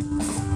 Hola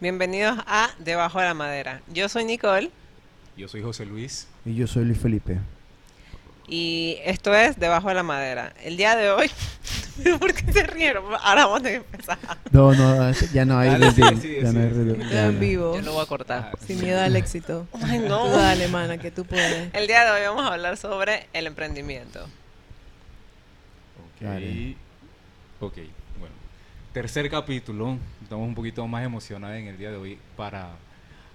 bienvenidos a Debajo de la Madera. Yo soy Nicole Yo soy José Luis. Y yo soy Luis Felipe. y esto es Debajo de la Madera. El día de hoy, ¿por qué se rieron? Ahora vamos a empezar. No, no, ya no hay Dale, sí, sí, ya no hay sí, redeem, sí. ya en vivo, Yo lo voy a cortar. Ah, sin miedo al éxito. Ay, no. Tú dale, mana, que tú puedes. El día de hoy vamos a hablar sobre el emprendimiento. Ok. Dale. Ok. Tercer capítulo. Estamos un poquito más emocionados en el día de hoy para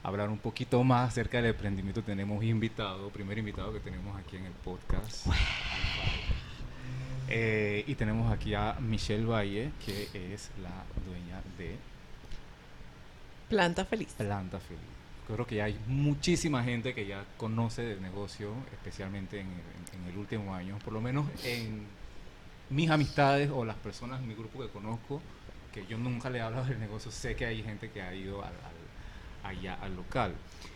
hablar un poquito más acerca del emprendimiento. Tenemos invitado, primer invitado que tenemos aquí en el podcast. Eh, y tenemos aquí a Michelle Valle, que es la dueña de Planta feliz. Planta Feliz. Creo que ya hay muchísima gente que ya conoce del negocio, especialmente en el, en el último año. Por lo menos en mis amistades o las personas en mi grupo que conozco, que yo nunca le he hablado del negocio, sé que hay gente que ha ido al, al- allá al local.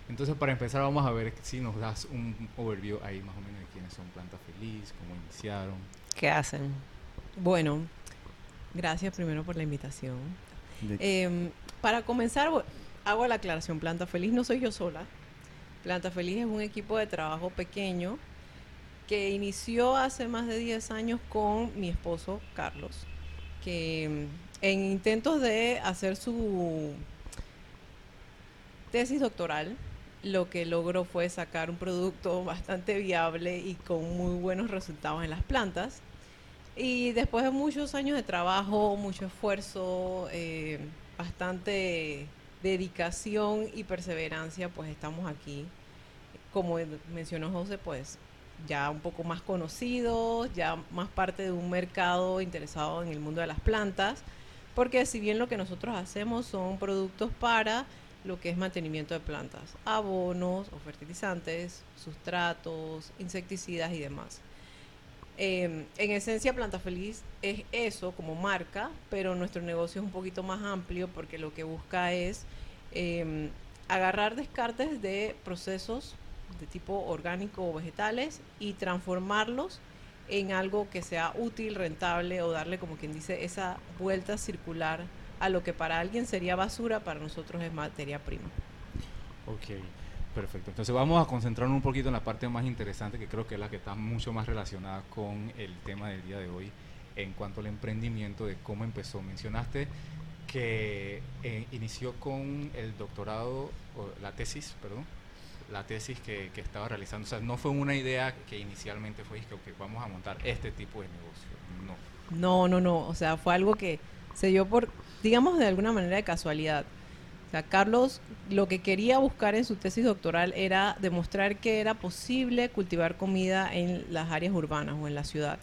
Entonces, para empezar, vamos a ver si nos das un overview ahí más o menos de quiénes son Planta Feliz, cómo iniciaron. ¿Qué hacen? Bueno, gracias primero por la invitación. De- Em, para comenzar, hago la aclaración. Planta Feliz no soy yo sola. Planta Feliz es un equipo de trabajo pequeño que inició hace más de 10 años con mi esposo Carlos, que em, en intentos de hacer su tesis doctoral, lo que logró fue sacar un producto bastante viable y con muy buenos resultados en las plantas. Y después de muchos años de trabajo, mucho esfuerzo, eh, bastante dedicación y perseverancia, pues estamos aquí. Como mencionó José, pues ya un poco más conocidos, ya más parte de un mercado interesado en el mundo de las plantas, porque si bien lo que nosotros hacemos son productos para lo que es mantenimiento de plantas, abonos o fertilizantes, sustratos, insecticidas y demás. Eh, en esencia, Planta Feliz es eso como marca, pero nuestro negocio es un poquito más amplio porque lo que busca es eh, agarrar descartes de procesos de tipo orgánico o vegetales y transformarlos en algo que sea útil, rentable o darle, como quien dice, esa vuelta circular a lo que para alguien sería basura, para nosotros es materia prima. Ok, perfecto. Entonces vamos a concentrarnos un poquito en la parte más interesante, que creo que es la que está mucho más relacionada con el tema del día de hoy, en cuanto al emprendimiento, de cómo empezó. Mencionaste que eh, inició con el doctorado, o la tesis, perdón, la tesis que, que estaba realizando. O sea, no fue una idea que inicialmente fue que ok, vamos a montar este tipo de negocio. No. No, no, no. O sea, fue algo que se dio por, digamos, de alguna manera de casualidad. O sea, Carlos lo que quería buscar en su tesis doctoral era demostrar que era posible cultivar comida en las áreas urbanas o en la ciudad.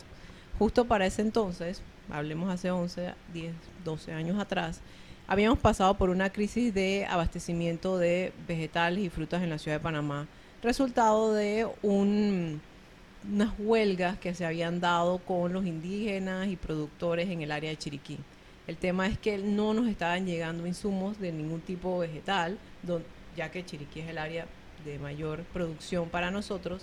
Justo para ese entonces, hablemos hace 11, 10, 12 años atrás, habíamos pasado por una crisis de abastecimiento de vegetales y frutas en la ciudad de Panamá, resultado de un, unas huelgas que se habían dado con los indígenas y productores en el área de Chiriquí. El tema es que no nos estaban llegando insumos de ningún tipo vegetal, ya que Chiriquí es el área de mayor producción para nosotros.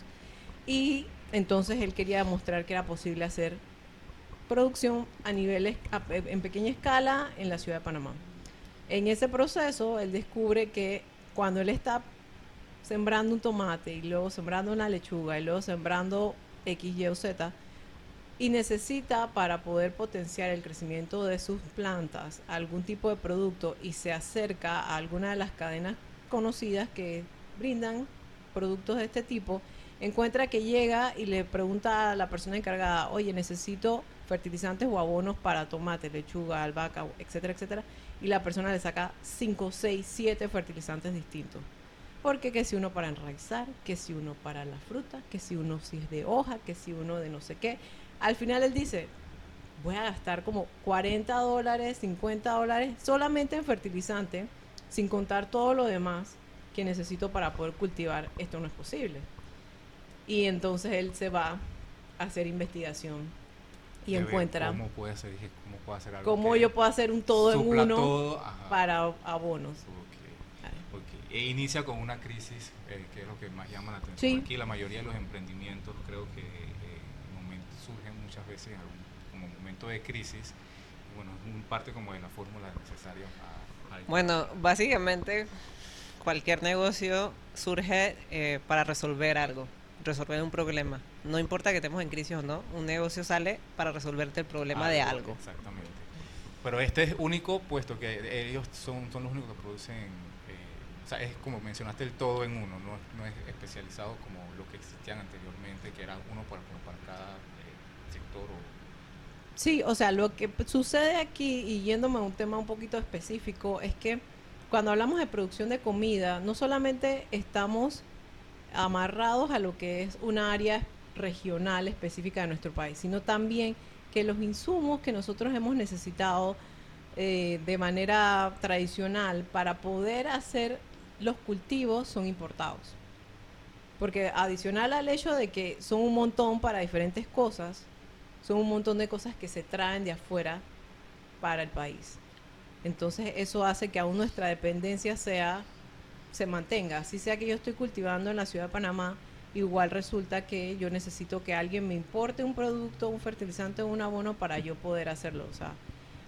Y entonces él quería demostrar que era posible hacer producción a niveles en pequeña escala en la ciudad de Panamá. En ese proceso, él descubre que cuando él está sembrando un tomate y luego sembrando una lechuga y luego sembrando X, Y o Z y necesita para poder potenciar el crecimiento de sus plantas algún tipo de producto y se acerca a alguna de las cadenas conocidas que brindan productos de este tipo, encuentra que llega y le pregunta a la persona encargada, oye, necesito fertilizantes o abonos para tomate, lechuga, albahaca, etcétera, etcétera, y la persona le saca 5, 6, 7 fertilizantes distintos. Porque que si uno para enraizar, que si uno para la fruta, que si uno si es de hoja, que si uno de no sé qué. Al final él dice, voy a gastar como 40 dólares, 50 dólares solamente en fertilizante, sin contar todo lo demás que necesito para poder cultivar. Esto no es posible. Y entonces él se va a hacer investigación y de ver encuentra ¿Cómo puede hacer, cómo puedo hacer algo cómo yo puedo hacer un todo en uno todo? Para abonos. Ok, ok. E inicia con una crisis, eh, que es lo que más llama la atención. Sí. Aquí la mayoría de los emprendimientos creo que eh, en momento- surgen muchas veces como momento de crisis. Bueno, es un parte como de la fórmula necesaria Bueno, básicamente cualquier negocio surge eh, para resolver algo, resolver un problema. No importa que estemos en crisis o no, un negocio sale para resolverte el problema de algo. Exactamente. Pero este es único, puesto que ellos son, son los únicos que producen, eh, o sea, es como mencionaste el todo en uno, no, es- no es especializado como lo que existían anteriormente, que era uno para, para cada eh, sector. O, Sí, o sea, lo que sucede aquí, y yéndome a un tema un poquito específico, es que cuando hablamos de producción de comida, no solamente estamos amarrados a lo que es una área regional específica de nuestro país, sino también que los insumos que nosotros hemos necesitado eh, de manera tradicional para poder hacer los cultivos son importados. Porque adicional al hecho de que son un montón para diferentes cosas, son un montón de cosas que se traen de afuera para el país. Entonces eso hace que aún nuestra dependencia sea se mantenga. Así sea que yo estoy cultivando en la ciudad de Panamá, igual resulta que yo necesito que alguien me importe un producto, un fertilizante o un abono para yo poder hacerlo. O sea,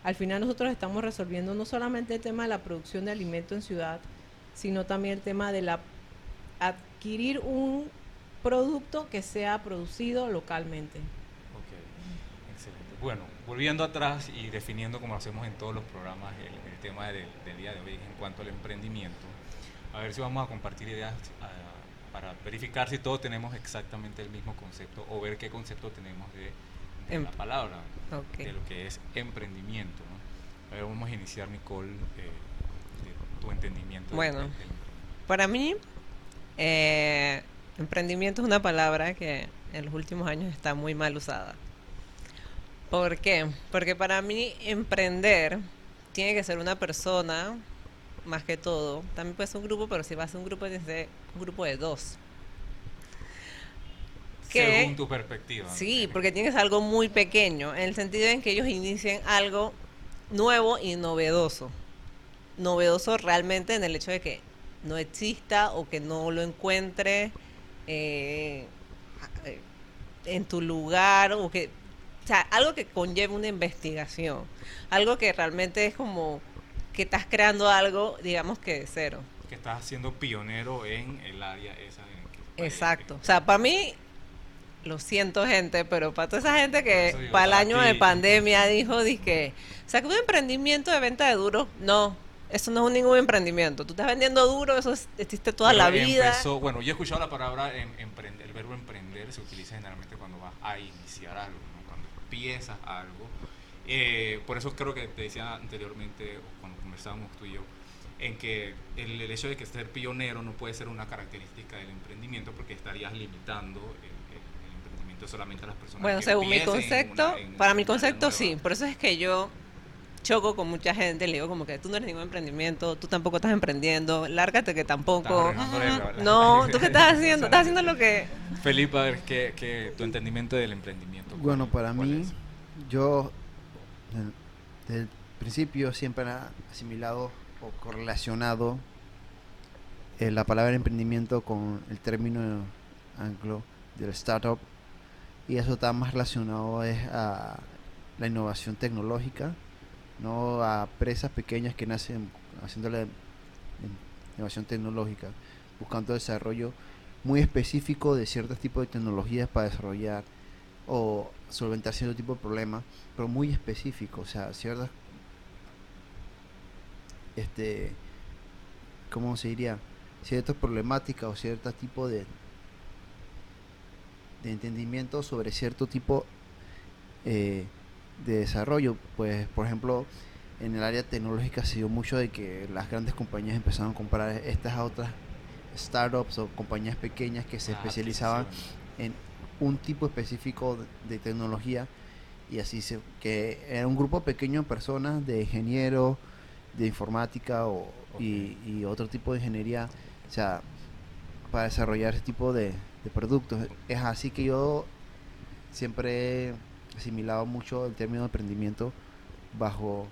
al final nosotros estamos resolviendo no solamente el tema de la producción de alimento en ciudad, sino también el tema de la adquirir un producto que sea producido localmente. Ok, excelente. Bueno, volviendo atrás y definiendo como hacemos en todos los programas el, tema del día de hoy en cuanto al emprendimiento, a ver si vamos a compartir ideas ah, para verificar si todos tenemos exactamente el mismo concepto o ver qué concepto tenemos de, de Em- la palabra, de lo que es emprendimiento. ¿no? A ver, vamos a iniciar, Nicole, eh, de tu entendimiento. Bueno. del- del emprendimiento. Para mí, eh, emprendimiento es una palabra que en los últimos años está muy mal usada. ¿Por qué? Porque para mí emprender tiene que ser una persona, más que todo. También puede ser un grupo, pero si va a ser un grupo, tiene que ser un grupo de dos. que- Según tu perspectiva. Sí, porque tiene que ser algo muy pequeño, en el sentido en que ellos inicien algo nuevo y novedoso. Novedoso realmente en el hecho de que no exista o que no lo encuentre eh, eh, en tu lugar o que o sea, algo que conlleve una investigación, algo que realmente es como que estás creando algo, digamos que de cero. que estás siendo pionero en el área esa. en Exacto. O sea, para mí, lo siento gente, pero para toda esa gente que digo, para el año de ti. pandemia dijo, que sacó un emprendimiento de venta de duro. No, eso no es un ningún emprendimiento. Tú estás vendiendo duro, eso es- existe toda Pero la vida. empezó- bueno, yo he escuchado la palabra em- emprender, el verbo emprender se utiliza generalmente cuando vas a iniciar algo, ¿no? cuando empiezas algo. Eh, por eso creo que te decía anteriormente, cuando conversábamos tú y yo, en que el, el hecho de que ser pionero no puede ser una característica del emprendimiento porque estarías limitando el, el- el emprendimiento solamente a las personas Bueno, que según mi empiecen en concepto, una- en para mi concepto sí. Por eso es que yo choco con mucha gente, le digo como que tú no eres ningún emprendimiento, tú tampoco estás emprendiendo, lárgate que tampoco. Estás No, tú qué estás haciendo, estás haciendo lo que... Felipe, a ver, ¿qué, qué- tu entendimiento del emprendimiento? ¿cuál- Bueno, para mí, es? yo del- desde principio siempre he asimilado o correlacionado eh, la palabra emprendimiento con el término anglo del startup y eso está más relacionado es a la innovación tecnológica, no a empresas pequeñas que nacen haciendo la in- innovación tecnológica, buscando desarrollo muy específico de ciertos tipos de tecnologías para desarrollar o solventar cierto tipo de problemas, pero muy específico, o sea, ciertas, este, ¿cómo se diría? Ciertas problemáticas o cierto tipo de, de entendimiento sobre cierto tipo eh, de desarrollo. Pues, por ejemplo, en el área tecnológica se dio mucho de que las grandes compañías empezaron a comprar estas a otras startups o compañías pequeñas que se Ah, especializaban en un tipo específico de, de tecnología y así se que era un grupo pequeño de personas de ingenieros de informática o, y, y otro tipo de ingeniería o sea para desarrollar ese tipo de, de productos. Es así que yo siempre he asimilado mucho el término de emprendimiento bajo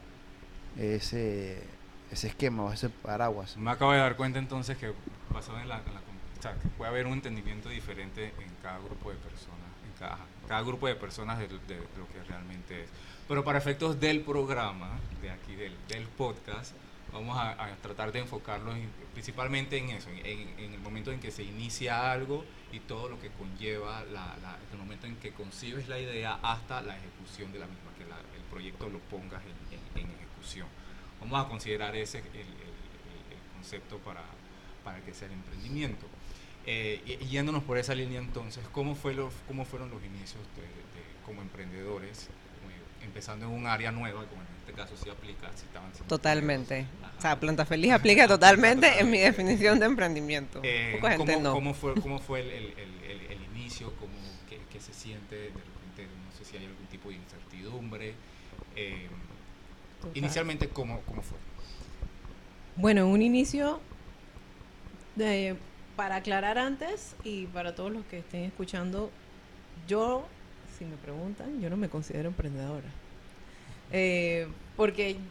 ese ese esquema o ese paraguas. Me acabo de dar cuenta entonces que basado en la, en la com- o sea, que puede haber un entendimiento diferente en cada grupo de personas, en cada, cada grupo de personas de, de lo que realmente es. Pero para efectos del programa, de aquí del, del podcast, vamos a, tratar de enfocarnos en- principalmente en eso, en, en- el momento en que se inicia algo y todo lo que conlleva la, la- el momento en que concibes la idea hasta la ejecución de la misma, que la- el proyecto lo pongas en, en- ejecución. Vamos a considerar ese el, concepto para, para que sea el emprendimiento. Eh, yéndonos por esa línea entonces, ¿cómo, fue los, cómo fueron los inicios como emprendedores, empezando en un área nueva, como en este caso sí aplica, si estaban siendo Totalmente. O sea. Planta Feliz aplica totalmente en mi definición de emprendimiento. Eh, Poca gente ¿cómo, no. cómo fue, cómo fue el, el- el- el- el inicio? ¿Cómo, qué, qué se siente de repente? No sé si hay algún tipo de incertidumbre. Eh, inicialmente, ¿cómo, ¿cómo fue? Bueno, en un inicio, de- para aclarar antes y para todos los que estén escuchando, yo, si me preguntan, yo no me considero emprendedora. Eh, porque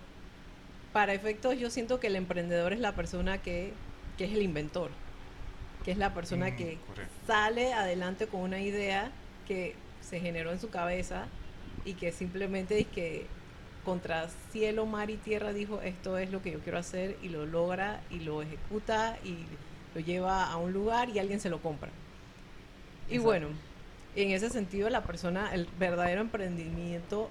para efectos yo siento que el emprendedor es la persona que, que es el inventor, que es la persona Mm, que correcto. sale adelante con una idea que se generó en su cabeza y que simplemente es que contra cielo, mar y tierra dijo esto es lo que yo quiero hacer y lo logra y lo ejecuta y lo lleva a un lugar y alguien se lo compra. Y Exacto. bueno, en ese sentido la persona, el verdadero emprendimiento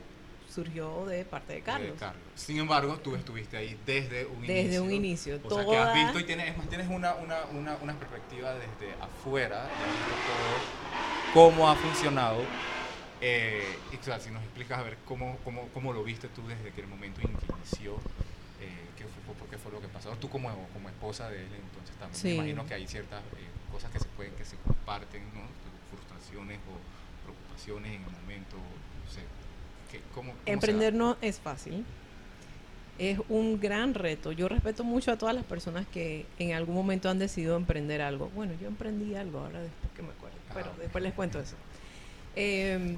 surgió de parte de Carlos. de Carlos. Sin embargo, tú estuviste ahí desde un inicio. Desde un inicio. O sea, que Toda- has visto y tienes, es más, tienes una, una, una, una perspectiva desde afuera, y has visto todo, cómo ha funcionado. Eh, y o sea, si nos explicas a ver cómo, cómo, cómo lo viste tú desde que el momento en que inició, eh, qué fue, por qué fue lo que pasó. Tú como, como esposa de él, entonces también Sí. me imagino que hay ciertas eh, cosas que se pueden, que se comparten, ¿no? Frustraciones o preocupaciones en el momento, no sé. ¿qué- cómo, cómo? Emprender no es fácil. Es un gran reto. Yo respeto mucho a todas las personas que en algún momento han decidido emprender algo. Bueno, yo emprendí algo ahora después que me acuerdo. Pero Ajá. después les cuento eso. Eh,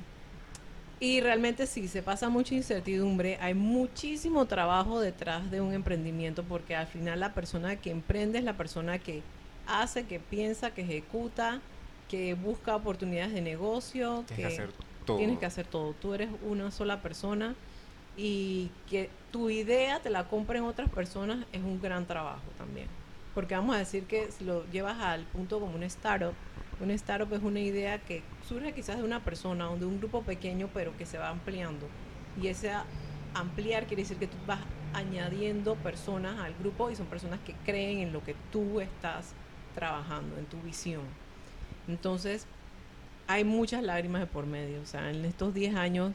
y realmente sí, se pasa mucha incertidumbre. Hay muchísimo trabajo detrás de un emprendimiento porque al final la persona que emprende es la persona que hace, que piensa, que ejecuta, que busca oportunidades de negocio, Tienes que que hacer todo. Tienes que hacer todo. Tú eres una sola persona y que tu idea te la compren otras personas es un gran trabajo también. Porque vamos a decir que si lo llevas al punto como una startup, una startup es una idea que surge quizás de una persona o de un grupo pequeño, pero que se va ampliando. Y ese ampliar quiere decir que tú vas añadiendo personas al grupo y son personas que creen en lo que tú estás trabajando, en tu visión. Entonces, hay muchas lágrimas de por medio. O sea, en estos 10 años,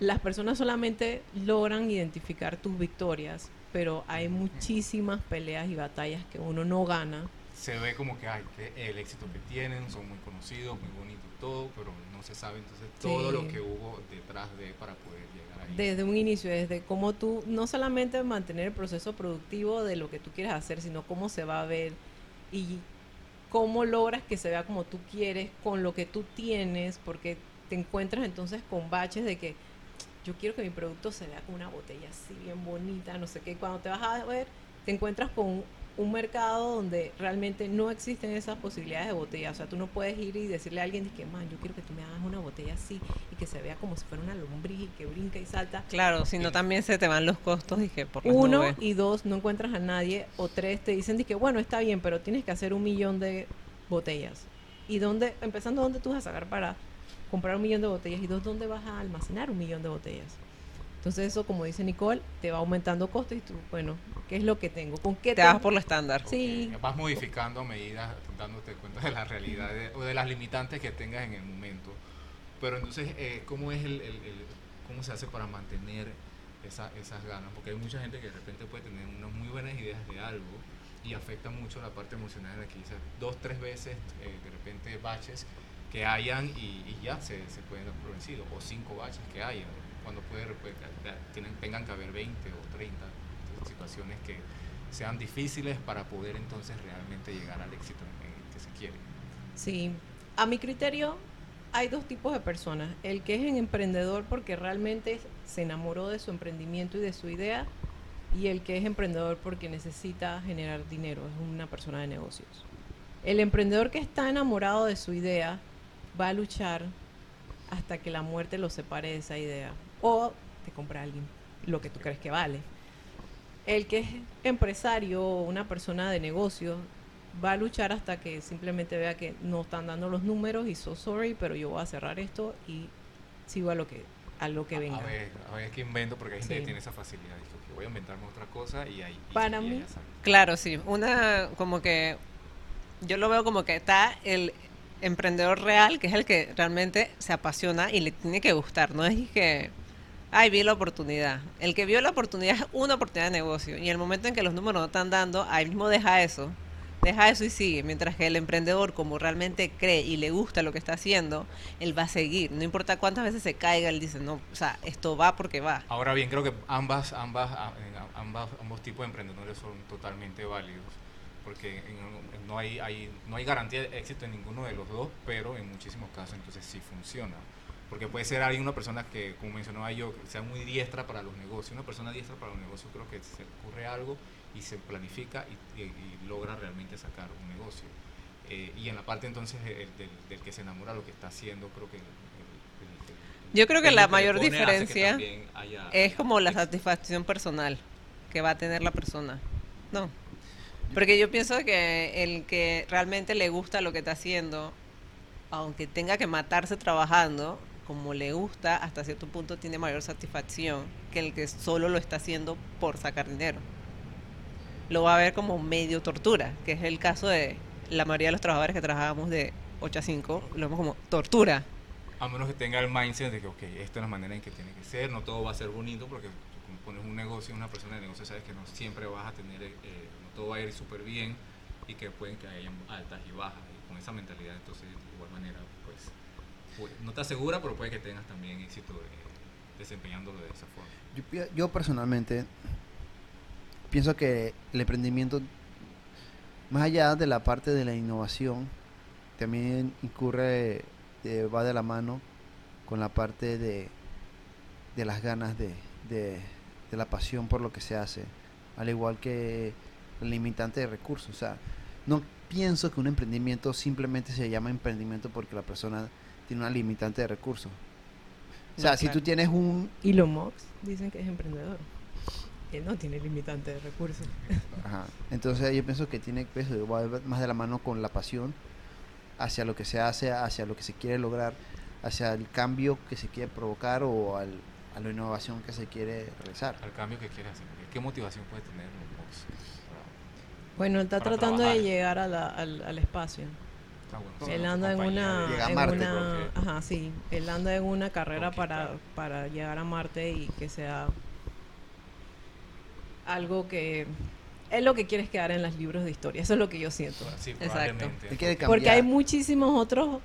las personas solamente logran identificar tus victorias, pero hay muchísimas peleas y batallas que uno no gana. se ve como que que el éxito que tienen, son muy conocidos, muy bonitos todo, pero no se sabe entonces todo Sí. lo que hubo detrás de para poder llegar ahí. Desde un inicio, desde cómo tú, no solamente mantener el proceso productivo de lo que tú quieres hacer, sino cómo se va a ver y cómo logras que se vea como tú quieres, con lo que tú tienes, porque te encuentras entonces con baches de que yo quiero que mi producto se vea como una botella así bien bonita, no sé qué, cuando te vas a ver, te encuentras con un mercado donde realmente no existen esas posibilidades de botella. O sea, tú no puedes ir y decirle a alguien que, man, yo quiero que tú me hagas una botella así y que se vea como si fuera una lombriz y que brinca y salta. Claro, si no también se te van los costos, dije, por las Uno nubes. y dos, no encuentras a nadie. O tres, te dicen que, bueno, está bien, pero tienes que hacer un millón de botellas. ¿Y dónde, empezando, dónde tú vas a sacar para comprar un millón de botellas? Y dos, ¿dónde vas a almacenar un millón de botellas? Entonces eso, como dice Nicole, te va aumentando costos y tú, bueno, ¿qué es lo que tengo? ¿Con qué Te vas por lo estándar. Sí. Ok, Vas modificando a medida, dándote cuenta de la realidad de- o de las limitantes que tengas en el momento. Pero entonces, eh, ¿cómo es el, el- el- cómo se hace para mantener esa- esas ganas? Porque hay mucha gente que de repente puede tener unas muy buenas ideas de algo y afecta mucho la parte emocional la que dice dos, tres veces, eh, de repente baches que hayan y, y ya se, se pueden dar por vencido, o cinco baches que hayan, cuando puede, puede tienen, tengan que haber 20 o 30 situaciones que sean difíciles para poder entonces realmente llegar al éxito que se quiere. Sí, a mi criterio hay dos tipos de personas. El que es un emprendedor porque realmente se enamoró de su emprendimiento y de su idea y el que es emprendedor porque necesita generar dinero, es una persona de negocios. El emprendedor que está enamorado de su idea va a luchar hasta que la muerte lo separe de esa idea o te compra alguien lo que tú crees que vale. El que es empresario o una persona de negocios va a luchar hasta que simplemente vea que no están dando los números y so sorry, pero yo voy a cerrar esto y sigo a lo que a lo que A- venga. A ver, a ver qué invento, porque hay gente Sí. que tiene esa facilidad. Dice, "Ok, voy a inventarme otra cosa y ahí. y- Para y mí- ella sale". Claro, sí. Una, como que, yo lo veo como que está el emprendedor real, que es el que realmente se apasiona y le tiene que gustar. No es que, ay, vi la oportunidad. El que vio la oportunidad es una oportunidad de negocio. Y el momento en que los números no están dando, ahí mismo deja eso. Deja eso y sigue. Mientras que el emprendedor, como realmente cree y le gusta lo que está haciendo, él va a seguir. No importa cuántas veces se caiga, él dice, no, o sea, esto va porque va. Ahora bien, creo que ambas, ambas, ambas, ambos tipos de emprendedores son totalmente válidos, porque no hay, hay, no hay garantía de éxito en ninguno de los dos, pero en muchísimos casos entonces sí funciona. Porque puede ser alguien, una persona que, como mencionaba yo, que sea muy diestra para los negocios. Una persona diestra para los negocios creo que se ocurre algo y se planifica y, y- y logra realmente sacar un negocio. Eh, y en la parte entonces el- del, del que se enamora lo que está haciendo, creo que... el- el- el- Yo creo que la que mayor diferencia haya- Es como la satisfacción personal que va a tener la persona. No. Porque yo pienso que el que realmente le gusta lo que está haciendo, aunque tenga que matarse trabajando, como le gusta, hasta cierto punto tiene mayor satisfacción que el que solo lo está haciendo por sacar dinero. Lo va a ver como medio tortura, que es el caso de la mayoría de los trabajadores que trabajábamos de 8 a 5, lo vemos como tortura. A menos que tenga el mindset de que, ok, esta es la manera en que tiene que ser, no todo va a ser bonito, porque tú pones un negocio, una persona de negocio, sabes que no siempre vas a tener, eh, no todo va a ir súper bien y que pueden que hayan altas y bajas. Y con esa mentalidad, entonces, de igual manera, no te asegura, pero puede que tengas también éxito eh, desempeñándolo de esa forma. Yo, yo personalmente pienso que el emprendimiento, más allá de la parte de la innovación, también incurre, eh, va de la mano con la parte de, de las ganas de, de- de la pasión por lo que se hace, al igual que el limitante de recursos. O sea, no pienso que un emprendimiento simplemente se llama emprendimiento porque la persona tiene una limitante de recursos. O sea, No, si claro. tú tienes un, Elon Musk dicen que es emprendedor. Él no tiene limitante de recursos. Ajá. Entonces yo pienso que tiene que eso va más de la mano con la pasión hacia lo que se hace, hacia lo que se quiere lograr, hacia el cambio que se quiere provocar o al, a la innovación que se quiere realizar. Al cambio que quieres hacer, ¿qué motivación puede tener box? Para- Bueno, él está tratando trabajar. de llegar a la- al, al espacio. Está bueno, Él anda en una, de- Llega a en Marte, una- ajá, sí, él anda en una carrera para, para llegar a Marte y que sea algo que él lo que quiere es quedar en los libros de historia, eso es lo que yo siento. Sí, Exacto. Porque hay muchísimos otros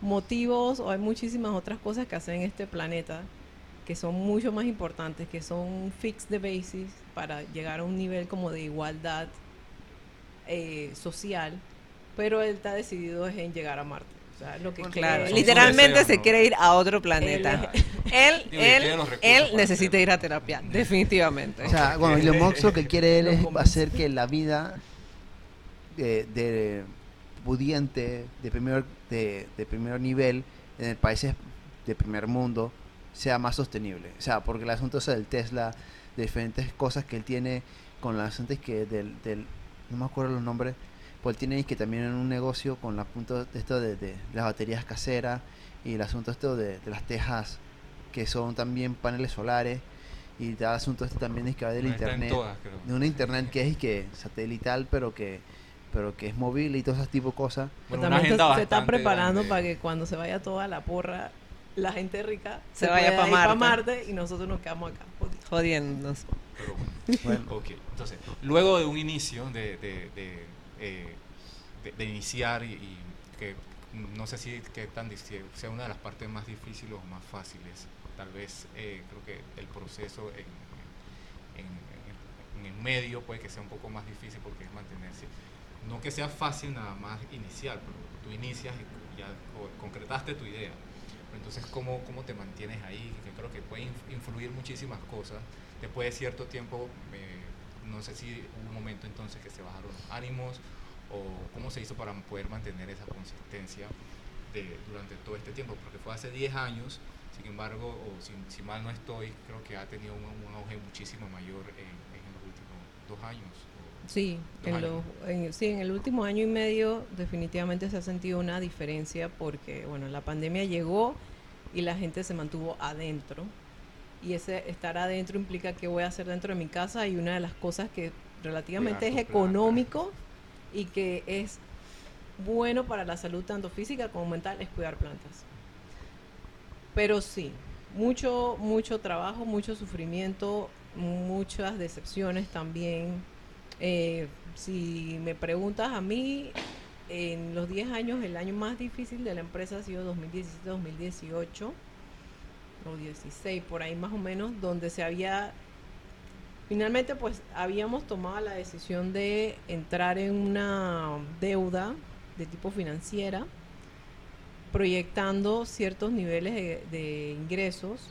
motivos o hay muchísimas otras cosas que hacen en este planeta que son mucho más importantes, que son fix the basis para llegar a un nivel como de igualdad eh, social, pero él está decidido en llegar a Marte. O sea, lo que Bueno, Claro, literalmente deseos, se ¿no? quiere ir a otro planeta. Él, y él, él necesita ir a terapia, definitivamente. O sea, bueno, Musk lo que quiere él es hacer que la vida de pudiente, de primer, de, de primer nivel, en el países de primer mundo, sea más sostenible. O sea, porque el asunto es del Tesla, de diferentes cosas que él tiene con las antes que del, del, no me acuerdo los nombres, pues él tiene que también en un negocio con la punto de esto de, de las baterías caseras y el asunto esto de, de las tejas que son también paneles solares y el asunto este también es que va del en internet todas, creo. de una internet que es y que satelital pero que pero que es móvil y todo ese tipo de cosas Bueno, también se- se está bastante preparando grande. para que cuando se vaya toda la porra, la gente rica Se vaya pueda pa' ir pa' Marte. Marte y nosotros nos quedamos acá. Jodiéndonos. Pero bueno. bueno Ok, entonces, luego de un inicio de, de, de, eh, de- de iniciar y, y que no sé si que tan sea una de las partes más difíciles o más fáciles, tal vez eh, creo que el proceso en, en, en- el medio puede que sea un poco más difícil porque es mantenerse. No que sea fácil nada más iniciar, pero tú inicias y ya co- concretaste tu idea. Entonces, ¿cómo, ¿cómo te mantienes ahí? Que creo que puede inf- influir muchísimas cosas. Después de cierto tiempo, eh, no sé si hubo un momento entonces que se bajaron los ánimos o cómo se hizo para poder mantener esa consistencia de, durante todo este tiempo, porque fue hace 10 años, sin embargo, o si, si mal no estoy, creo que ha tenido un, un auge muchísimo mayor en, en los últimos dos años. Sí, Dos en, años. los- en- sí, en el último año y medio definitivamente se ha sentido una diferencia porque, bueno, la pandemia llegó y la gente se mantuvo adentro. Y ese estar adentro implica que voy a hacer dentro de mi casa y una de las cosas que relativamente es planta. económico y que es bueno para la salud tanto física como mental es cuidar plantas. Pero sí, mucho, mucho trabajo, mucho sufrimiento, muchas decepciones también. Eh, si me preguntas a mí, en los 10 años, el año más difícil de la empresa ha sido 2017-2018, o 16, por ahí más o menos, donde se había... Finalmente, pues habíamos tomado la decisión de entrar en una deuda de tipo financiera, proyectando ciertos niveles de, de ingresos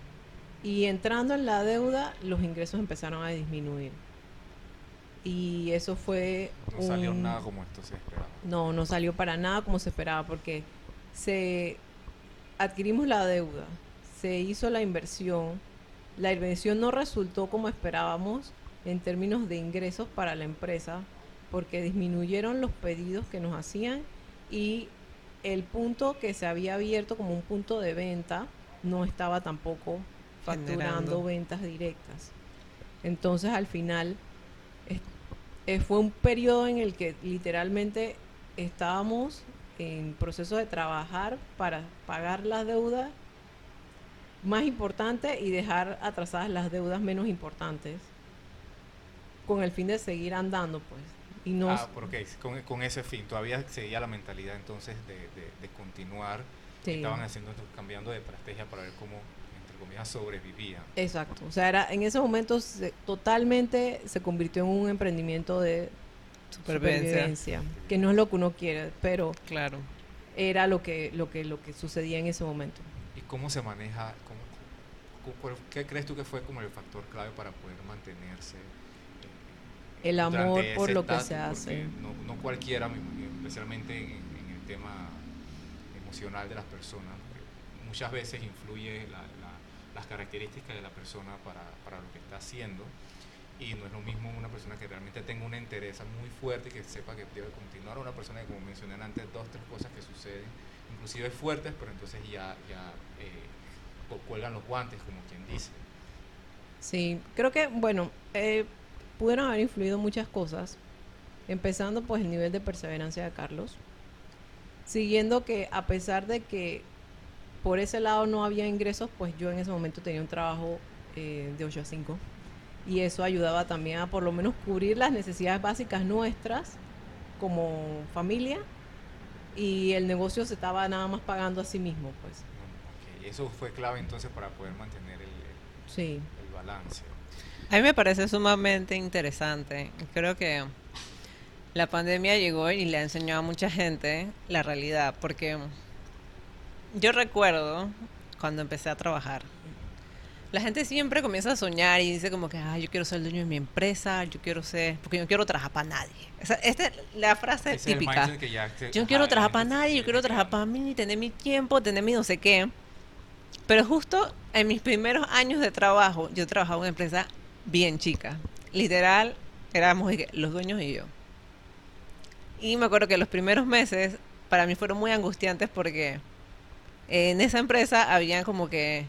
y entrando en la deuda los ingresos empezaron a disminuir. Y eso fue... No salió nada como esto se esperaba. no, no salió para nada como se esperaba porque se adquirimos la deuda, se hizo la inversión, la inversión no resultó como esperábamos en términos de ingresos para la empresa porque disminuyeron los pedidos que nos hacían y el punto que se había abierto como un punto de venta no estaba tampoco facturando Generando. ventas directas. Entonces al final es- eh, fue un periodo en el que literalmente estábamos en proceso de trabajar para pagar las deudas más importantes y dejar atrasadas las deudas menos importantes con el fin de seguir andando pues y no Ah, porque con, con ese fin, todavía seguía la mentalidad entonces de, de- de continuar. sí. Estaban haciendo, cambiando de estrategia para ver cómo, entre comillas, sobrevivían. Exacto, o sea, era, en ese momento se- totalmente se convirtió en un emprendimiento de Supervivencia. supervivencia, que no es lo que uno quiere, pero Claro. era lo que lo que lo que sucedía en ese momento. ¿Y cómo se maneja? ¿Qué crees tú que fue como el factor clave para poder mantenerse? eh, El amor por lo que se hace. No, no cualquiera, especialmente en, en el tema emocional de las personas, muchas veces influye la- la- las características de la persona para, para lo que está haciendo. Y no es lo mismo una persona que realmente tenga una interés muy fuerte y que sepa que debe continuar, una persona que, como mencioné antes, dos, tres cosas que suceden, inclusive fuertes, pero entonces ya, ya eh, cuelgan los guantes, como quien dice. Sí, creo que, bueno, eh, pudieron haber influido muchas cosas, empezando pues el nivel de perseverancia de Carlos, siguiendo que a pesar de que por ese lado no había ingresos, pues yo en ese momento tenía un trabajo eh, de 8 a 5 y eso ayudaba también a por lo menos cubrir las necesidades básicas nuestras como familia y el negocio se estaba nada más pagando a sí mismo, pues. Eso fue clave entonces para poder mantener el, el- Sí. el balance. A mí me parece sumamente interesante. Creo que la pandemia llegó y le ha enseñado a mucha gente la realidad, porque yo recuerdo cuando empecé a trabajar, La gente siempre comienza a soñar y dice como que, ah, yo quiero ser el dueño de mi empresa, yo quiero ser, porque yo no quiero trabajar para nadie. Esta es la frase es típica. te- Yo no quiero trabajar para nadie, yo quiero trabajar para mí, tener mi tiempo, tener mi no sé qué. Pero justo en mis primeros años de trabajo, yo trabajaba en una empresa bien chica. Literal, éramos los dueños y yo. Y me acuerdo que los primeros meses para mí fueron muy angustiantes porque en esa empresa habían como que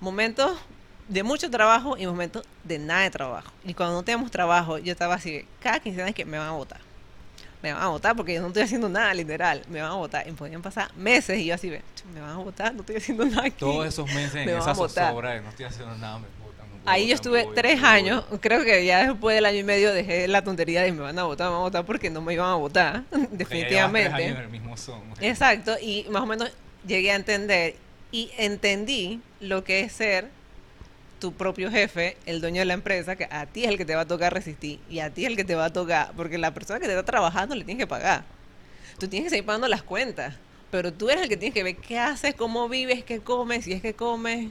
momentos de mucho trabajo y momentos de nada de trabajo. Y cuando no teníamos trabajo, yo estaba así, cada quincena es que me van a votar. Me van a votar porque yo no estoy haciendo nada, literal. Me van a votar. Y podían pasar meses y yo así, ve, me van a votar, no estoy haciendo nada aquí. Todos esos meses en Me esa zozobra de no estoy haciendo nada, me votan. me Ahí yo estuve voy, tres años, creo que ya después del año y medio dejé la tontería de me van a votar, me van a votar porque no me iban a votar, llevas tres definitivamente. años en el mismo son. Exacto, y más o menos llegué a entender y entendí lo que es ser tu propio jefe, el dueño de la empresa, que a ti es el que te va a tocar resistir y a ti es el que te va a tocar, porque la persona que te está trabajando le tienes que pagar. Tú tienes que seguir pagando las cuentas, pero tú eres el que tienes que ver qué haces, cómo vives, qué comes, si es que comes,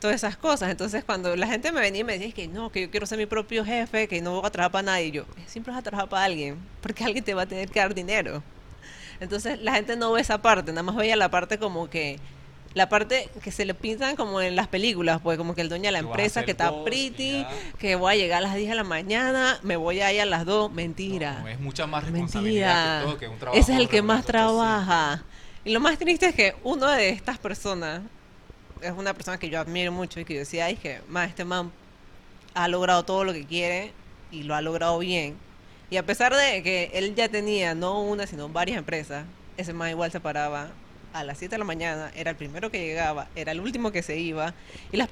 todas esas cosas. Entonces, cuando la gente me venía y me decía "Es que no, que yo quiero ser mi propio jefe, que no voy a trabajar para nadie, yo, siempre vas a trabajar para alguien, porque alguien te va a tener que dar dinero. Entonces la gente no ve esa parte, nada más veía la parte como que la parte que se le pintan como en las películas, pues como que el dueño de la empresa que está pretty, que voy a llegar a las 10 de la mañana, me voy a ir a las 2, mentira. No, es mucha más responsabilidad Mentira. que todo, que un trabajo Ese es el que más trabaja. Y lo más triste es que uno de estas personas es una persona que yo admiro mucho y que yo decía, ay, que más este man ha logrado todo lo que quiere y lo ha logrado bien. Y a pesar de que él ya tenía no una, sino varias empresas, ese man igual se paraba a las 7 de la mañana, era el primero que llegaba, era el último que se iba y las,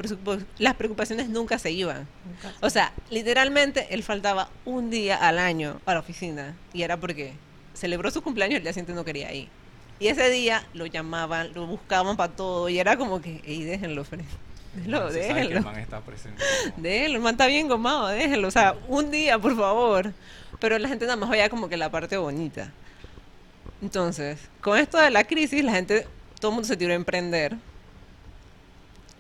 las preocupaciones nunca se iban. O sea, literalmente él faltaba un día al año a la oficina y era porque celebró su cumpleaños y el día siguiente no quería ir. Y ese día lo llamaban, lo buscaban para todo y era como que, ey, déjenlo, Fred. Déjenlo, que el déjenlo. man está presente. Déjenlo, el man está bien gomado, déjenlo. O sea, un día, por favor. Pero la gente nada más veía como que la parte bonita. Entonces, con esto de la crisis, la gente, todo el mundo se tiró a emprender.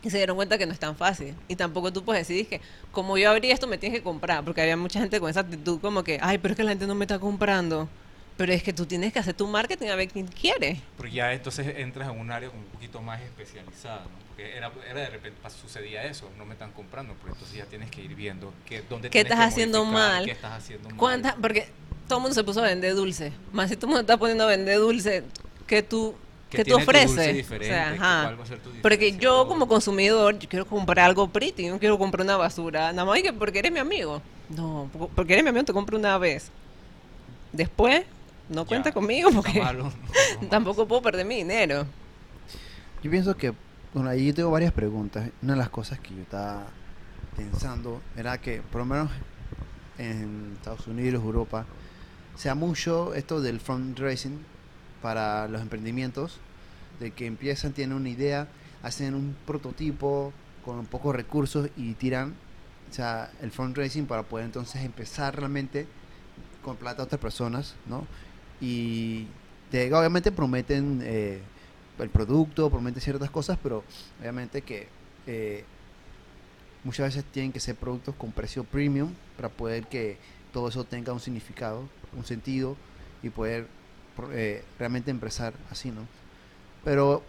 Y se dieron cuenta que no es tan fácil. Y tampoco tú puedes decir que, como yo abrí esto, me tienes que comprar. Porque había mucha gente con esa actitud como que, ay, pero es que la gente no me está comprando. Pero es que tú tienes que hacer tu marketing a ver quién quiere. Porque ya entonces entras en un área como un poquito más especializada, ¿no? Porque era, era de repente sucedía eso, no me están comprando, pero entonces ya tienes que ir viendo que, dónde ¿Qué estás que haciendo mal? qué estás haciendo mal. ¿Cuántas? Porque todo el mundo se puso a vender dulce. Más si todo el mundo está poniendo a vender dulce, ¿qué tú, Que qué tú tiene tu dulce ofreces? diferente, o sea, que ajá. cuál va a ser tu Porque yo como consumidor, yo quiero comprar algo pretty, no quiero comprar una basura. Nada más que porque eres mi amigo. No, po- porque eres mi amigo te compro una vez. Después, no Ya, cuenta conmigo porque malo, no, no, tampoco puedo perder mi dinero. Yo pienso que, bueno, ahí tengo varias preguntas. Una de las cosas que yo estaba pensando era que, por lo menos en Estados Unidos, Europa, se da mucho esto del fundraising para los emprendimientos, de que empiezan, tienen una idea, hacen un prototipo con pocos recursos y tiran o sea, el fundraising para poder entonces empezar realmente con plata a otras personas, ¿no? Y de- obviamente prometen eh, el producto, prometen ciertas cosas, pero obviamente que eh, muchas veces tienen que ser productos con precio premium para poder que todo eso tenga un significado, un sentido y poder eh, realmente empezar así, ¿no? Pero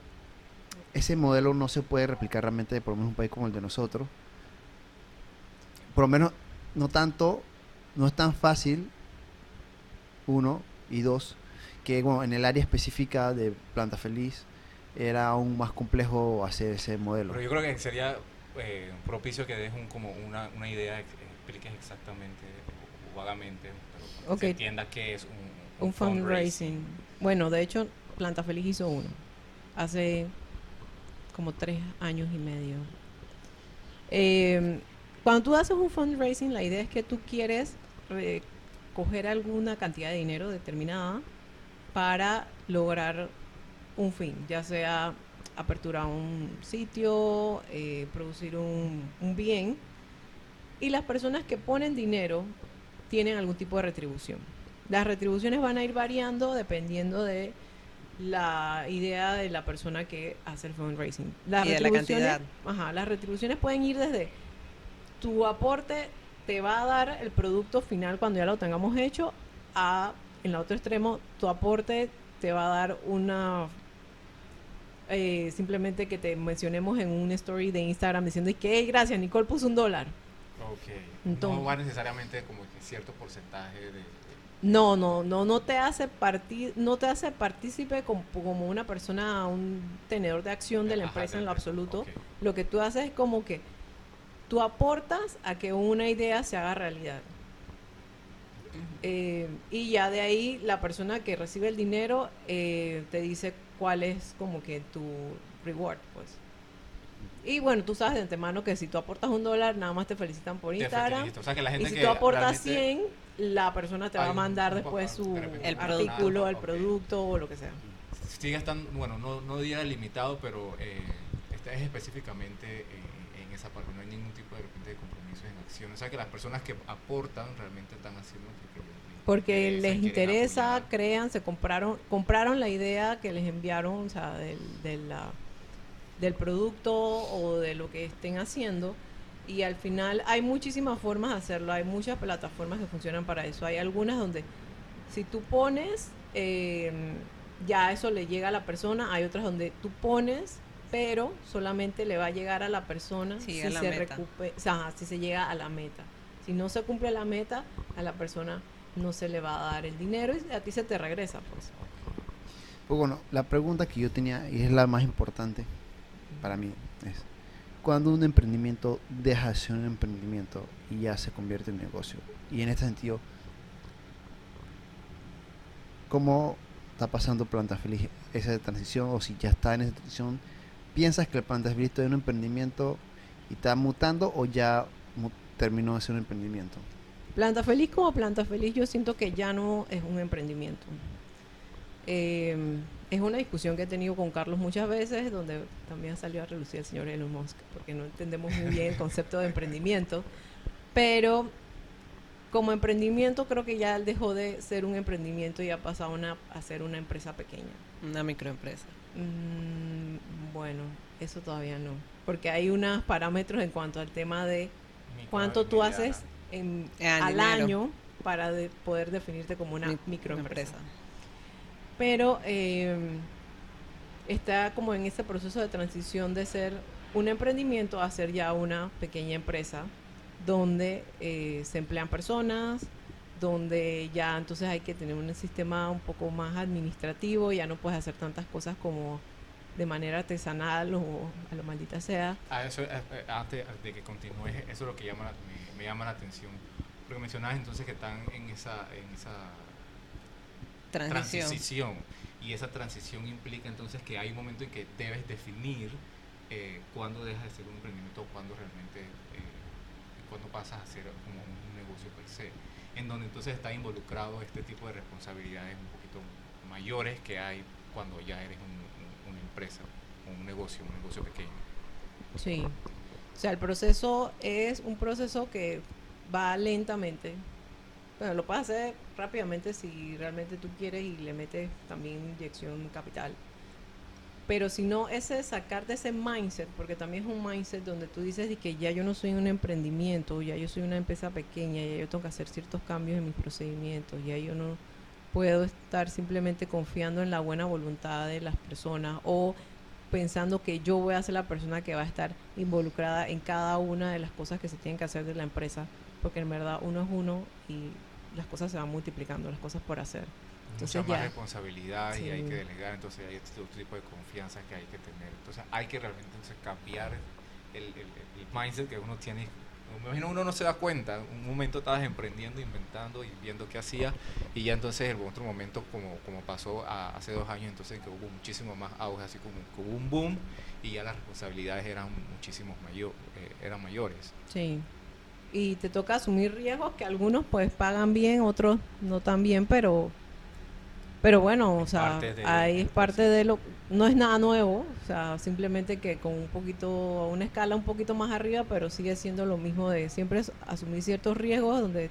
ese modelo no se puede replicar realmente por lo menos en un país como el de nosotros. Por lo menos no tanto, no es tan fácil, uno, y dos, que bueno, en el área específica de Planta Feliz era aún más complejo hacer ese modelo. Pero yo creo que sería eh, propicio que des como una, idea, ex- expliques exactamente vagamente, pero para que Ok. se entienda qué es un, Un fundraising. Bueno, de hecho, Planta Feliz hizo uno. Hace como tres años y medio. Eh, cuando tú haces un fundraising, la idea es que tú quieres eh, coger alguna cantidad de dinero determinada para lograr un fin, ya sea aperturar un sitio, eh, producir un, un bien. Y las personas que ponen dinero tienen algún tipo de retribución. Las retribuciones van a ir variando dependiendo de la idea de la persona que hace el fundraising. Las Y de la retribuciones- cantidad. Ajá, las retribuciones pueden ir desde tu aporte te va a dar el producto final cuando ya lo tengamos hecho a en el otro extremo tu aporte te va a dar una eh, simplemente que te mencionemos en un story de Instagram diciendo que "Hey, gracias Nicole puso un dólar Ok. Entonces- no va necesariamente como que cierto porcentaje de... de- No, no, no, no te hace parti no te hace partícipe como, como una persona, un tenedor de acción de la Ajá, empresa de en lo absoluto. Lo que tú haces es como que tú aportas a que una idea se haga realidad. Eh, y ya de ahí la persona que recibe el dinero eh, te dice cuál es como que tu reward, pues. Y bueno, tú sabes de antemano que si tú aportas un dólar, nada más te felicitan por Instagram. felicito. O sea, que la Y si que tú aportas realmente- 100, la persona te va a mandar después su El artículo, el producto o lo que sea. sigue estando, bueno, no, no diría limitado, pero eh, este es específicamente en, en esa parte, no hay ningún tipo de, repente de compromisos en acción. O sea que las personas que aportan realmente están haciendo porque, les Porque interesa crean, se compraron, compraron la idea que les enviaron, o sea, del, de la- del producto o de lo que estén haciendo. Y al final hay muchísimas formas de hacerlo, hay muchas plataformas que funcionan para eso. Hay algunas donde si tú pones, eh, ya eso le llega a la persona, hay otras donde tú pones, pero solamente le va a llegar a la persona Si la se recupe- o sea, si se llega a la meta. Si no se cumple la meta, a la persona no se le va a dar el dinero y a ti se te regresa, pues. Pues bueno, la pregunta que yo tenía, y es la más importante para mí, es, cuando un emprendimiento deja de ser un emprendimiento y ya se convierte en negocio? Y en este sentido, ¿cómo está pasando Planta Feliz esa transición? O si ya está en esa transición, ¿piensas que el Planta Feliz todavía es un emprendimiento y está mutando o ya terminó de ser un emprendimiento? Planta Feliz como Planta Feliz yo siento que ya no es un emprendimiento. Eh, es una discusión que he tenido con Carlos muchas veces, donde también salió a relucir el señor Elon Musk, porque no entendemos muy bien el concepto de emprendimiento. Pero como emprendimiento creo que ya dejó de ser un emprendimiento y ha pasado una- a ser una empresa pequeña. Una microempresa. Mm, bueno, eso todavía no, porque hay unos parámetros en cuanto al tema de cuánto tú haces en- En al dinero. año para de- poder definirte como una Mi- microempresa. Pero eh, está como en ese proceso de transición de ser un emprendimiento a ser ya una pequeña empresa donde eh, se emplean personas, donde ya entonces hay que tener un sistema un poco más administrativo, ya no puedes hacer tantas cosas como de manera artesanal o a lo maldita sea. Ah, eso, eh, eh, antes de que continúes, eso es lo que llama, la- me, me llama la atención. Porque mencionabas entonces que están en esa, en esa Transición. transición. Y esa transición implica entonces que hay un momento en que debes definir eh, cuándo deja de ser un emprendimiento o cuándo realmente, eh, cuándo pasas a ser como un negocio per se. En donde entonces está involucrado este tipo de responsabilidades un poquito mayores que hay cuando ya eres un- un- una empresa, o un negocio, un negocio pequeño. Sí. O sea, el proceso es un proceso que va lentamente. Bueno, lo puedes hacer rápidamente si realmente tú quieres y le metes también inyección capital. Pero si no, ese es sacarte ese mindset, porque también es un mindset donde tú dices que ya yo no soy un emprendimiento, ya yo soy una empresa pequeña, ya yo tengo que hacer ciertos cambios en mis procedimientos, ya yo no puedo estar simplemente confiando en la buena voluntad de las personas o pensando que yo voy a ser la persona que va a estar involucrada en cada una de las cosas que se tienen que hacer de la empresa, porque en verdad uno es uno y las cosas se van multiplicando, las cosas por hacer. Entonces mucha más ya- responsabilidad y hay Sí. que delegar, entonces hay este otro tipo de confianza que hay que tener. Entonces hay que realmente entonces, cambiar el, el- el mindset que uno tiene. Me imagino uno no se da cuenta, un momento estabas emprendiendo, inventando y viendo qué hacía y ya entonces en otro momento como, como pasó a- hace dos años entonces que hubo muchísimo más auge, así como que hubo un boom y ya las responsabilidades eran muchísimos mayor, eh, eran mayores. Sí. Y te toca asumir riesgos que algunos pues pagan bien, otros no tan bien, pero pero bueno, o Es sea, parte de- ahí es parte de lo no es nada nuevo, o sea, simplemente que con un poquito una escala un poquito más arriba, pero sigue siendo lo mismo de siempre es asumir ciertos riesgos donde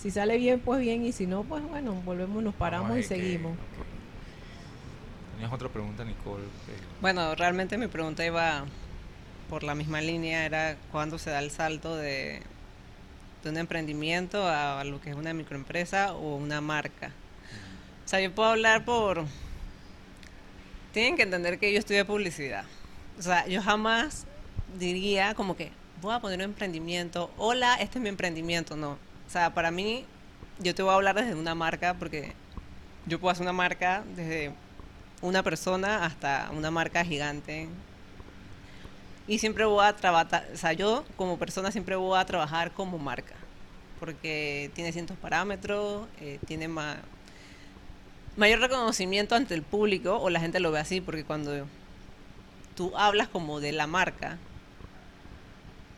si sale bien pues bien y si no pues bueno, volvemos nos paramos y seguimos. ¿Tenías otra pregunta, Nicole? Bueno, realmente mi pregunta iba por la misma línea, era cuándo se da el salto de, de un emprendimiento a, lo que es una microempresa o una marca. O sea, yo puedo hablar por... Tienen que entender que yo estudié publicidad. O sea, yo jamás diría como que voy a poner un emprendimiento, hola, este es mi emprendimiento, no. O sea, para mí, yo te voy a hablar desde una marca porque yo puedo hacer una marca desde una persona hasta una marca gigante. Y siempre voy a trabajar, o sea, yo como persona siempre voy a trabajar como marca, porque tiene cientos parámetros, eh, tiene ma- mayor reconocimiento ante el público, o la gente lo ve así, porque cuando tú hablas como de la marca,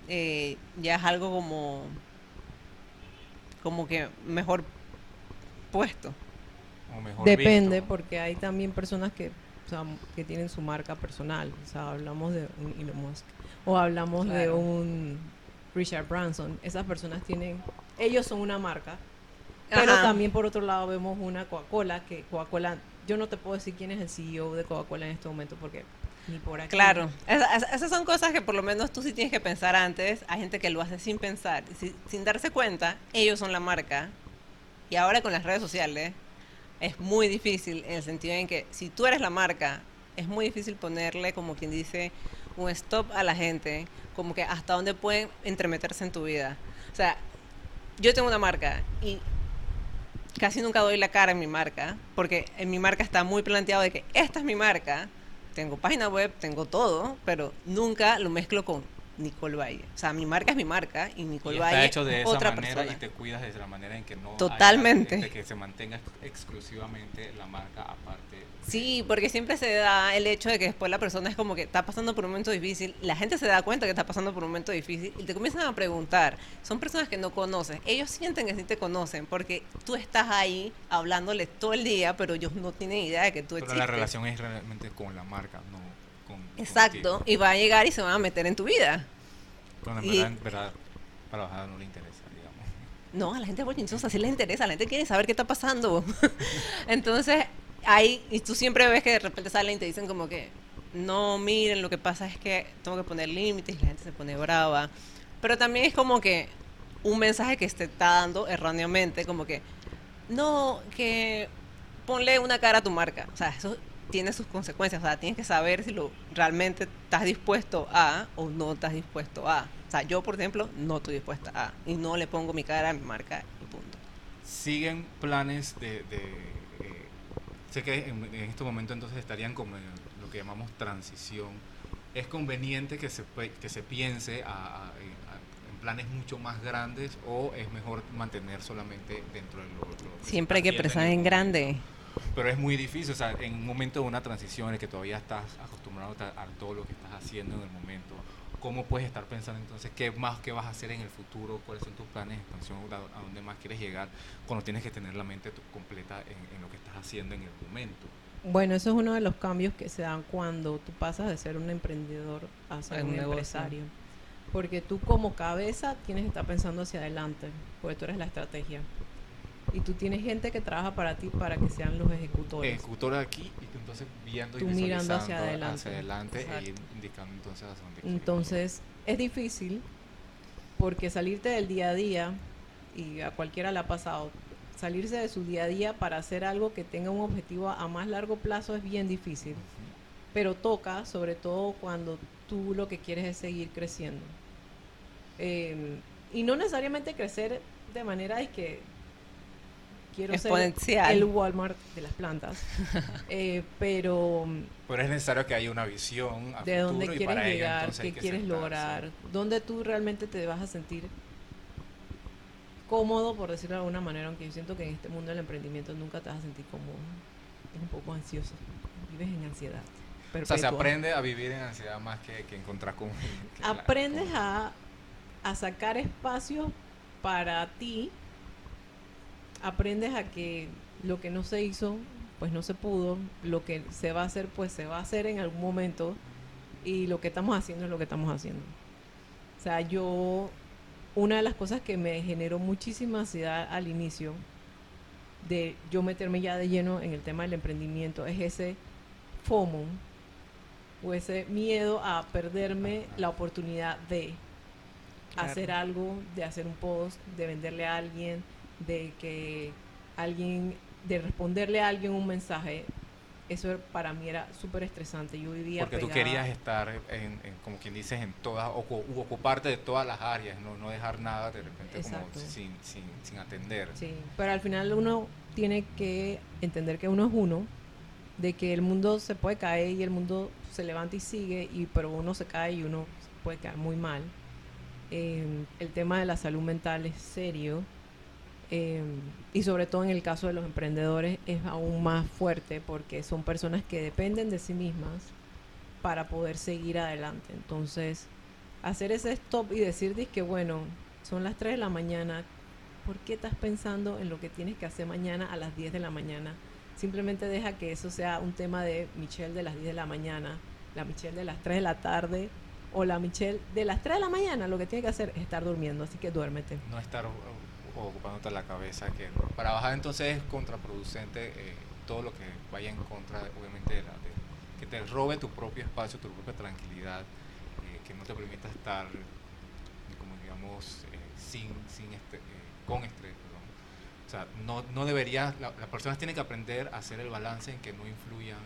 eh, ya es algo como, como que mejor puesto. o mejor Depende, visto. porque hay también personas que, o sea, que tienen su marca personal. O sea, hablamos de un Elon Musk o hablamos de Claro. un Richard Branson. Esas personas tienen, ellos son una marca, pero Ajá. también por otro lado vemos una Coca-Cola que Coca-Cola, yo no te puedo decir quién es el CEO de Coca-Cola en este momento porque ni por aquí. Claro, esa- esas son cosas que por lo menos tú sí tienes que pensar antes. Hay gente que lo hace sin pensar, si- sin darse cuenta, ellos son la marca. Y ahora con las redes sociales es muy difícil en el sentido en que si tú eres la marca, es muy difícil ponerle como quien dice un stop a la gente, como que hasta dónde pueden entremeterse en tu vida. O sea, yo tengo una marca y casi nunca doy la cara en mi marca, porque en mi marca está muy planteado de que esta es mi marca, tengo página web, tengo todo, pero nunca lo mezclo con Nicole Valle. O sea, mi marca es mi marca y Y Nicole está Valle hecho de es esa otra manera persona. y te cuidas de la manera en que no haya- Totalmente. de que se mantenga ex- exclusivamente la marca aparte. Sí, porque siempre se da el hecho de que después la persona es como que está pasando por un momento difícil, la gente se da cuenta que está pasando por un momento difícil y te comienzan a preguntar. Son personas que no conoces, ellos sienten que sí te conocen porque tú estás ahí hablándoles todo el día, pero ellos no tienen idea de que tú Pero existes. la relación es realmente con la marca, no con Exacto, contigo. y va a llegar y se van a meter en tu vida. Cuando en y- verdad, en verdad, para bajar no le interesa, digamos. No, a la gente bochinchosa sí le interesa, la gente quiere saber qué está pasando. Entonces, ahí, y tú siempre ves que de repente salen y te dicen como que, no, miren, lo que pasa es que tengo que poner límites y la gente se pone brava. Pero también es como que un mensaje que se está dando erróneamente, como que, no, que ponle una cara a tu marca. O sea, eso tiene sus consecuencias. O sea, tienes que saber si lo realmente estás dispuesto a o no estás dispuesto a. O sea, yo, por ejemplo, no estoy dispuesta a. Y no le pongo mi cara a mi marca y punto. Siguen planes de... de, eh, sé que en, en este momento entonces estarían como en lo que llamamos transición. ¿Es conveniente que se, que se piense a- a- a- en planes mucho más grandes o es mejor mantener solamente dentro de lo, lo que Siempre hay que pensar en momento? Pero es muy difícil, o sea, en un momento de una transición en el que todavía estás acostumbrado a, a todo lo que estás haciendo en el momento, ¿cómo puedes estar pensando entonces qué más qué vas a hacer en el futuro? ¿Cuáles son tus planes de expansión? ¿A, dónde más quieres llegar? Cuando tienes que tener la mente tu- completa en, en lo que estás haciendo en el momento. Bueno, eso es uno de los cambios que se dan cuando tú pasas de ser un emprendedor a ser un un empresario. Porque tú como cabeza tienes que estar pensando hacia adelante, porque tú eres la estrategia. Y tú tienes gente que trabaja para ti para que sean los ejecutores. Ejecutor aquí y tú entonces viendo y Tú mirando hacia adelante. hacia adelante e indicando entonces hacia dónde quieres Entonces, es difícil porque salirte del día a día, y a cualquiera le ha pasado, salirse de su día a día para hacer algo que tenga un objetivo a más largo plazo es bien difícil. Pero toca, sobre todo cuando tú lo que quieres es seguir creciendo. Eh, y no necesariamente crecer de manera de que quiero ser el Walmart de las plantas. Eh, pero Pero es necesario que haya una visión a de dónde futuro y quieres para ello llegar, hay qué quieres sentarse. lograr, dónde tú realmente te vas a sentir cómodo, por decirlo de alguna manera, aunque yo siento que en este mundo del emprendimiento nunca te vas a sentir cómodo, es un poco ansioso, vives en ansiedad. O sea, se aprende a vivir en ansiedad más que, que encontrar con... que la- aprendes con- a, a sacar espacio para ti, aprendes a que lo que no se hizo, pues no se pudo, lo que se va a hacer, pues se va a hacer en algún momento, y lo que estamos haciendo es lo que estamos haciendo. O sea, yo, una de las cosas que me generó muchísima ansiedad al inicio, de yo meterme ya de lleno en el tema del emprendimiento, es ese FOMO o ese miedo a perderme la oportunidad de Claro. hacer algo, de hacer un post, de venderle a alguien, de que alguien, de responderle a alguien un mensaje. Eso para mí era súper estresante. Yo vivía Porque tú pegada- querías estar, en, en, como quien dices, en todas, u ocuparte de todas las áreas, no, no dejar nada de repente Exacto. como sin, sin, sin atender. Sí, pero al final uno tiene que entender que uno es uno, de que el mundo se puede caer y el mundo se levanta y sigue, y pero uno se cae y uno puede quedar muy mal. Eh, el tema de la salud mental es serio eh, y sobre todo en el caso de los emprendedores es aún más fuerte porque son personas que dependen de sí mismas para poder seguir adelante. Entonces, hacer ese stop y decir que bueno, son las 3 de la mañana, ¿por qué estás pensando en lo que tienes que hacer mañana a las 10 de la mañana? Simplemente deja que eso sea un tema de Michelle de las 10 de la mañana, la Michelle de las 3 de la tarde o la Michelle de las 3 de la mañana. Lo que tiene que hacer es estar durmiendo, así que duérmete. No estar ocupándote la cabeza, que para bajar entonces es contraproducente eh, todo lo que vaya en contra, obviamente, que te robe tu propio espacio, tu propia tranquilidad, eh, que no te permita estar, como digamos, eh, sin, sin este, con estrés. perdón. O sea, no, no debería, la- las personas tienen que aprender a hacer el balance en que no influyan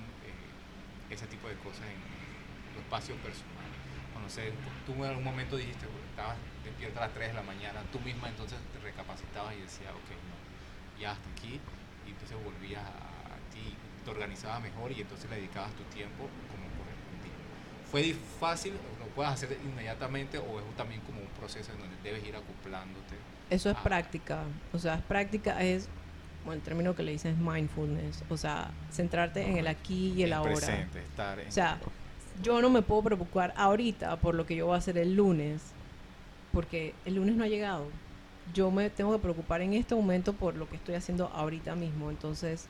ese tipo de cosas en, en tu espacio personal. Sé, tú en algún momento dijiste, "Bueno, estabas despierta a las 3 de la mañana, tú misma entonces te recapacitabas y decías, ok, no, ya hasta aquí, y entonces volvías a, a ti, te organizabas mejor y entonces le dedicabas tu tiempo como correspondía. ¿Fue fácil? ¿Lo puedes hacer inmediatamente o es también como un proceso en donde debes ir acoplándote? Eso es Ah. práctica. O sea, práctica es, bueno, el término que le dicen es mindfulness. O sea, centrarte en el aquí y el ahora. presente, estar en... O sea, yo no me puedo preocupar ahorita por lo que yo voy a hacer el lunes, porque el lunes no ha llegado. Yo me tengo que preocupar en este momento por lo que estoy haciendo ahorita mismo. Entonces,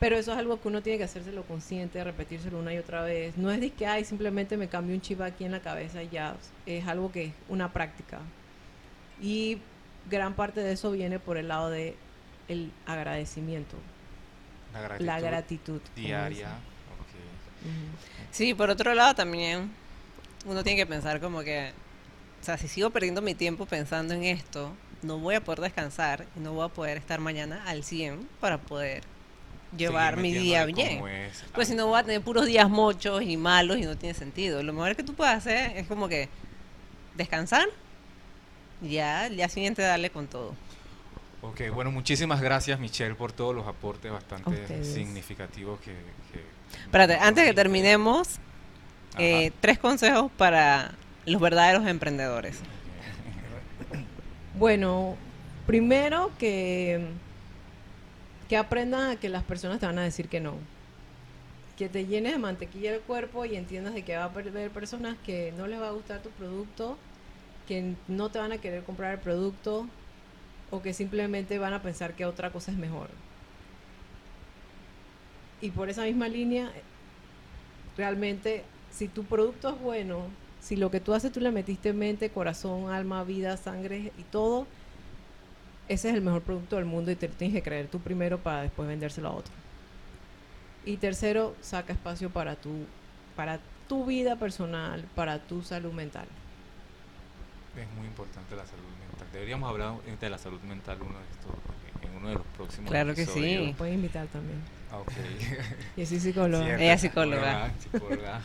pero eso es algo que uno tiene que hacérselo consciente, repetírselo una y otra vez. No es de que, ay, simplemente me cambio un chip aquí en la cabeza y ya. Es algo que es una práctica. Y gran parte de eso viene por el lado de el agradecimiento, la gratitud, la gratitud. diaria. Sí, por otro lado también uno tiene que pensar como que, o sea, si sigo perdiendo mi tiempo pensando en esto, no voy a poder descansar y no voy a poder estar mañana al 100 para poder llevar mi día bien. es Pues si no voy a tener puros días mochos y malos y no tiene sentido. Lo mejor que tú puedes hacer es como que descansar y ya al día siguiente darle con todo. Ok, bueno, muchísimas gracias Michelle por todos los aportes bastante ustedes. significativos que... que Espérate, antes que terminemos, eh, tres consejos para los verdaderos emprendedores. Bueno, primero que, que aprendan a que las personas te van a decir que no. Que te llenes de mantequilla el cuerpo y entiendas de que va a haber personas que no les va a gustar tu producto, que no te van a querer comprar el producto o que simplemente van a pensar que otra cosa es mejor. Y por esa misma línea, realmente, si tu producto es bueno, si lo que tú haces tú le metiste mente, corazón, alma, vida, sangre y todo, ese es el mejor producto del mundo y te lo tienes que creer tú primero para después vendérselo a otro. Y tercero, saca espacio para tu, para tu vida personal, para tu salud mental. Es muy importante la salud mental. Deberíamos hablar de la salud mental uno de estos, en uno de los próximos Claro que episodios. sí. Puedes invitar también. Ah, ok. Y así psicóloga. Cierto, Ella es psicóloga. psicóloga, psicóloga.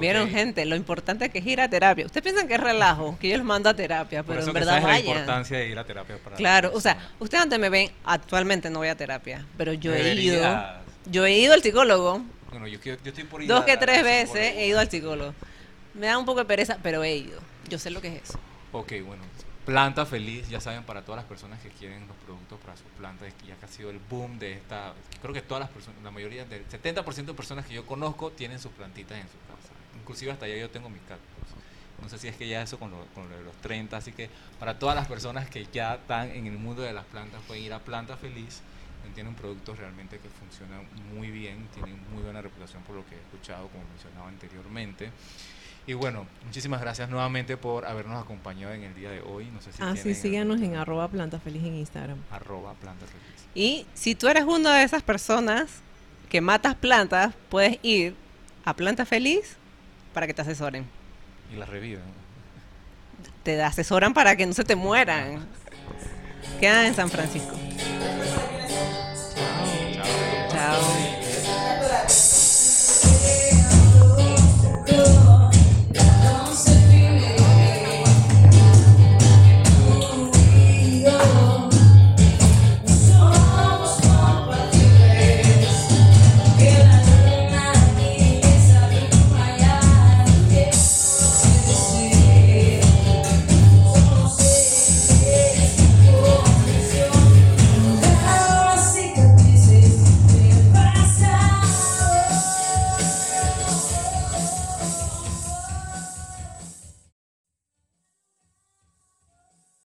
Vieron, gente, lo importante que es ir a terapia. Ustedes piensan que es relajo, que yo los mando a terapia, Por pero eso en que verdad sabes la vayan. importancia de ir a terapia para Claro, o sea, ustedes antes me ven, actualmente no voy a terapia, pero yo he ido, yo he ido al psicólogo, Bueno, yo, yo estoy por ir dos que tres veces he ido al psicólogo. Me da un poco de pereza, pero he ido. Yo sé lo que es eso. Ok, bueno. Planta Feliz, ya saben, para todas las personas que quieren los productos para sus plantas, ya que ha sido el boom de esta. Creo que todas las personas, la mayoría del 70% de personas que yo conozco tienen sus plantitas en su casa. Inclusive hasta ya yo tengo mis cactus. No sé si es que ya eso con lo, con lo de los 30, así que para todas las personas que ya están en el mundo de las plantas pueden ir a Planta Feliz. Tienen productos realmente que funcionan muy bien, tienen muy buena reputación por lo que he escuchado, como mencionaba anteriormente. Y bueno, muchísimas gracias nuevamente por habernos acompañado en el día de hoy. No sé si Ah, sí, síganos en arroba planta feliz en Instagram. arroba planta feliz. Y si tú eres una de esas personas, que matas plantas, puedes ir a Planta Feliz para que te asesoren. Y la reviven. Te asesoran para que no se te mueran. Quedan en San Francisco.